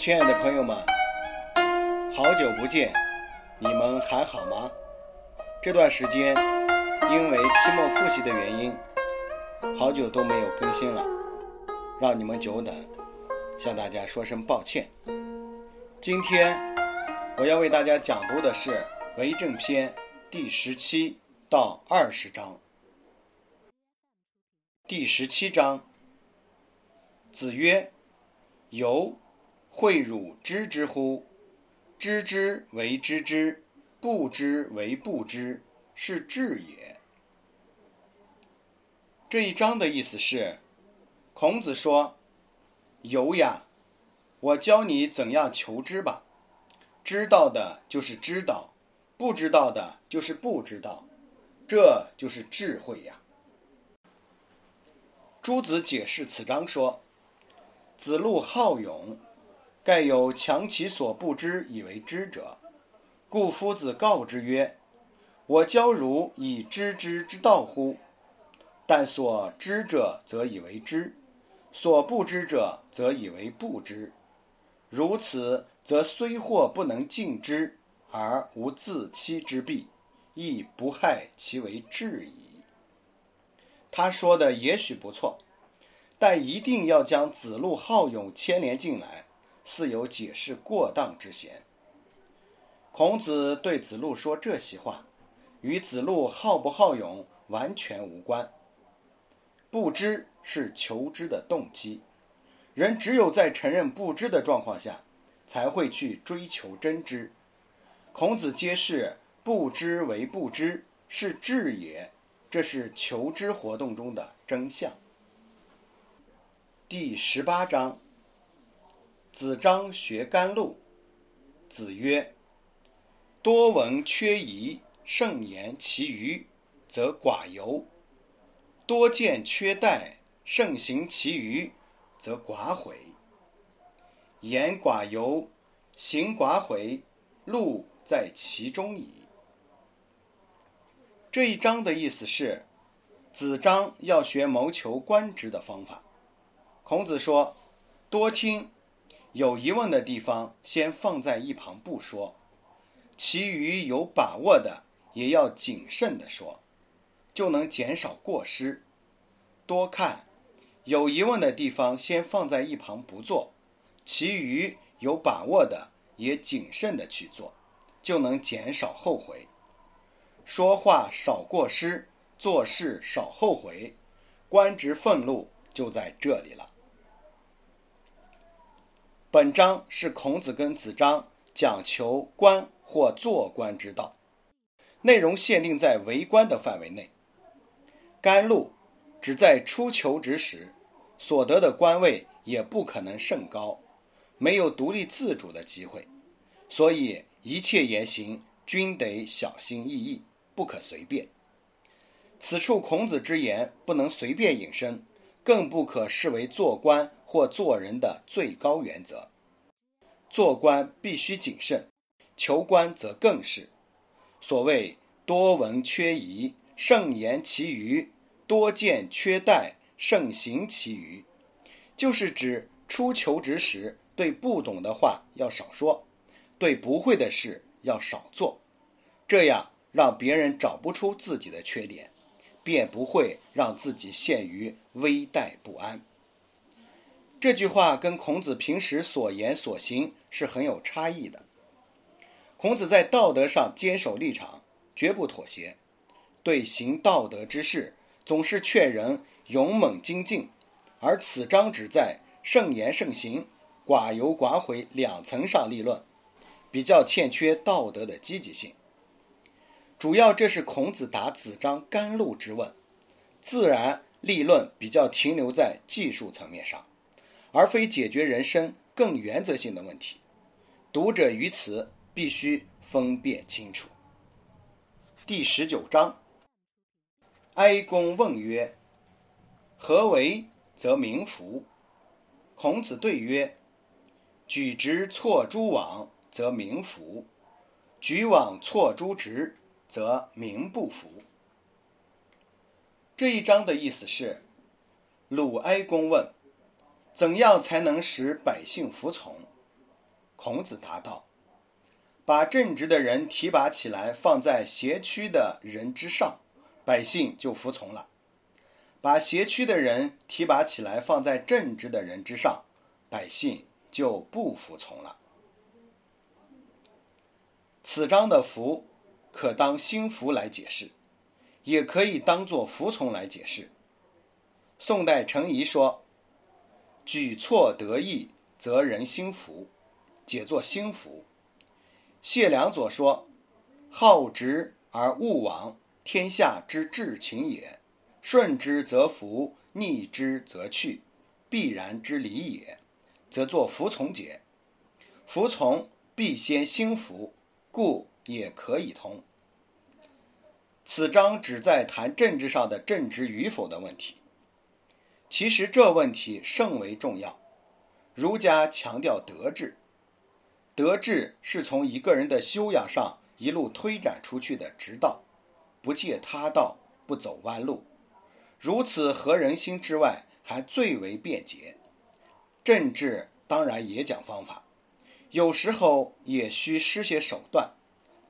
亲爱的朋友们，好久不见，你们还好吗？这段时间因为期末复习的原因，好久都没有更新了，让你们久等，向大家说声抱歉。今天我要为大家讲读的是《为政篇》第十七到二十章。第十七章，子曰：“由。”诲汝知之乎？知之为知之，不知为不知，是智也。这一章的意思是，孔子说：“由呀，我教你怎样求知吧。知道的就是知道，不知道的就是不知道，这就是智慧呀。”朱子解释此章说：“子路好勇。”盖有强其所不知以为知者，故夫子告之曰：“我教汝以知之之道乎？但所知者则以为知，所不知者则以为不知。如此，则虽或不能尽之，而无自欺之弊，亦不害其为智矣。”他说的也许不错，但一定要将子路好勇牵连进来。似有解释过当之嫌。孔子对子路说这些话，与子路好不好勇完全无关。不知是求知的动机，人只有在承认不知的状况下，才会去追求真知。孔子揭示不知为不知是智也，这是求知活动中的真相。第十八章。子张学甘露。子曰：“多闻缺仪，慎言其余，则寡尤；多见缺待，慎行其余，则寡悔。言寡尤，行寡悔，路在其中矣。”这一章的意思是，子张要学谋求官职的方法。孔子说：“多听。”有疑问的地方，先放在一旁不说；其余有把握的，也要谨慎的说，就能减少过失。多看，有疑问的地方先放在一旁不做；其余有把握的，也谨慎的去做，就能减少后悔。说话少过失，做事少后悔，官职俸禄就在这里了。本章是孔子跟子张讲求官或做官之道，内容限定在为官的范围内。甘露只在初求职时所得的官位也不可能甚高，没有独立自主的机会，所以一切言行均得小心翼翼，不可随便。此处孔子之言不能随便引申。更不可视为做官或做人的最高原则。做官必须谨慎，求官则更是。所谓多闻缺仪，慎言其余；多见缺待，慎行其余。就是指初求职时，对不懂的话要少说，对不会的事要少做，这样让别人找不出自己的缺点。便不会让自己陷于危殆不安。这句话跟孔子平时所言所行是很有差异的。孔子在道德上坚守立场，绝不妥协，对行道德之事总是劝人勇猛精进，而此章只在慎言慎行、寡犹寡悔两层上立论，比较欠缺道德的积极性。主要这是孔子答子张甘露之问，自然立论比较停留在技术层面上，而非解决人生更原则性的问题。读者于此必须分辨清楚。第十九章，哀公问曰：“何为则民服？”孔子对曰：“举直错诸枉，则民服；举枉错诸直。”则民不服。这一章的意思是：鲁哀公问，怎样才能使百姓服从？孔子答道：“把正直的人提拔起来，放在邪曲的人之上，百姓就服从了；把邪曲的人提拔起来，放在正直的人之上，百姓就不服从了。”此章的“服”可当心服来解释，也可以当做服从来解释。宋代程颐说：“举措得意，则人心服。”解作心服。谢良佐说：“好直而勿往，天下之至情也。顺之则服，逆之则去，必然之理也。”则作服从解。服从必先心服。故也可以通。此章旨在谈政治上的正直与否的问题。其实这问题甚为重要。儒家强调德治，德治是从一个人的修养上一路推展出去的直道，不借他道，不走弯路。如此合人心之外，还最为便捷。政治当然也讲方法。有时候也需施些手段，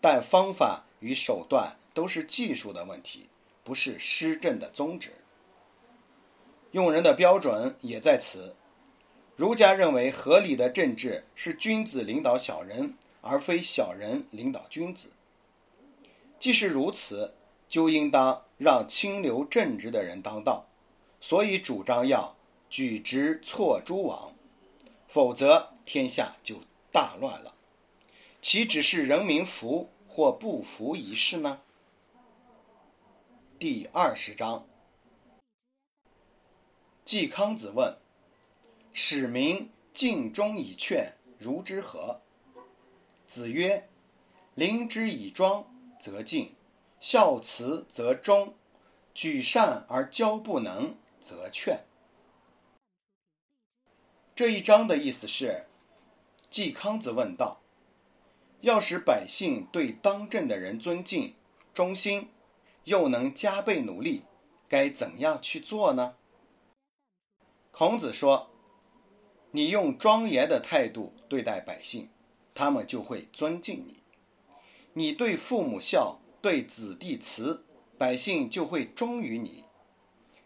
但方法与手段都是技术的问题，不是施政的宗旨。用人的标准也在此。儒家认为，合理的政治是君子领导小人，而非小人领导君子。既是如此，就应当让清流正直的人当道。所以主张要举直错诸枉，否则天下就。大乱了，岂只是人民服或不服一事呢？第二十章，季康子问：“使民尽忠以劝，如之何？”子曰：“临之以庄，则敬；孝慈则忠；举善而教不能，则劝。”这一章的意思是。季康子问道：“要使百姓对当政的人尊敬、忠心，又能加倍努力，该怎样去做呢？”孔子说：“你用庄严的态度对待百姓，他们就会尊敬你；你对父母孝，对子弟慈，百姓就会忠于你；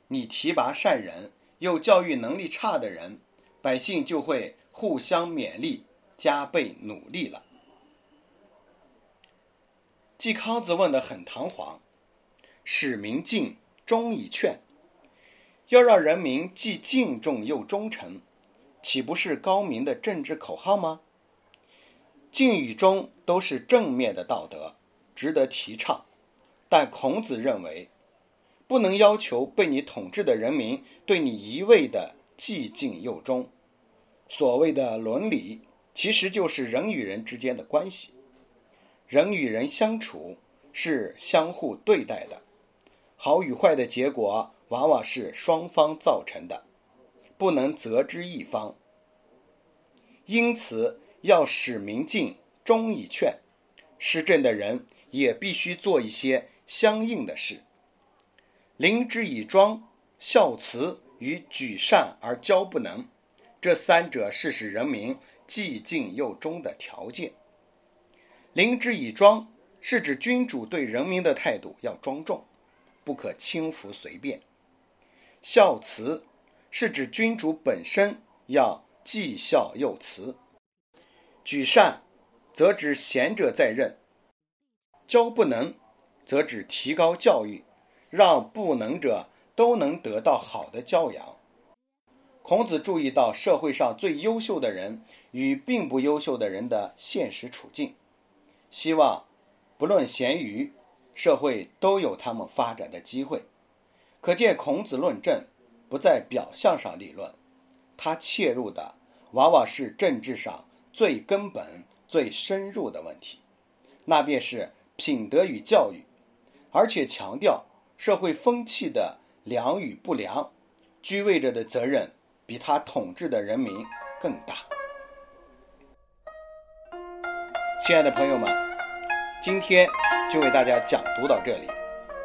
你提拔善人，又教育能力差的人，百姓就会互相勉励。”加倍努力了。季康子问的很堂皇，使民敬忠以劝，要让人民既敬重又忠诚，岂不是高明的政治口号吗？敬与忠都是正面的道德，值得提倡。但孔子认为，不能要求被你统治的人民对你一味的既敬又忠。所谓的伦理。其实就是人与人之间的关系，人与人相处是相互对待的，好与坏的结果往往是双方造成的，不能责之一方。因此，要使民敬忠以劝，施政的人也必须做一些相应的事。临之以庄、孝慈与举善而教不能，这三者是使人民。既敬又忠的条件。临之以庄，是指君主对人民的态度要庄重，不可轻浮随便；孝慈，是指君主本身要既孝又慈；举善，则指贤者在任；教不能，则指提高教育，让不能者都能得到好的教养。孔子注意到社会上最优秀的人与并不优秀的人的现实处境，希望不论贤愚，社会都有他们发展的机会。可见孔子论政不在表象上立论，他切入的往往是政治上最根本、最深入的问题，那便是品德与教育，而且强调社会风气的良与不良，居位者的责任。比他统治的人民更大。亲爱的朋友们，今天就为大家讲读到这里，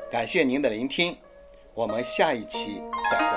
感谢您的聆听，我们下一期再。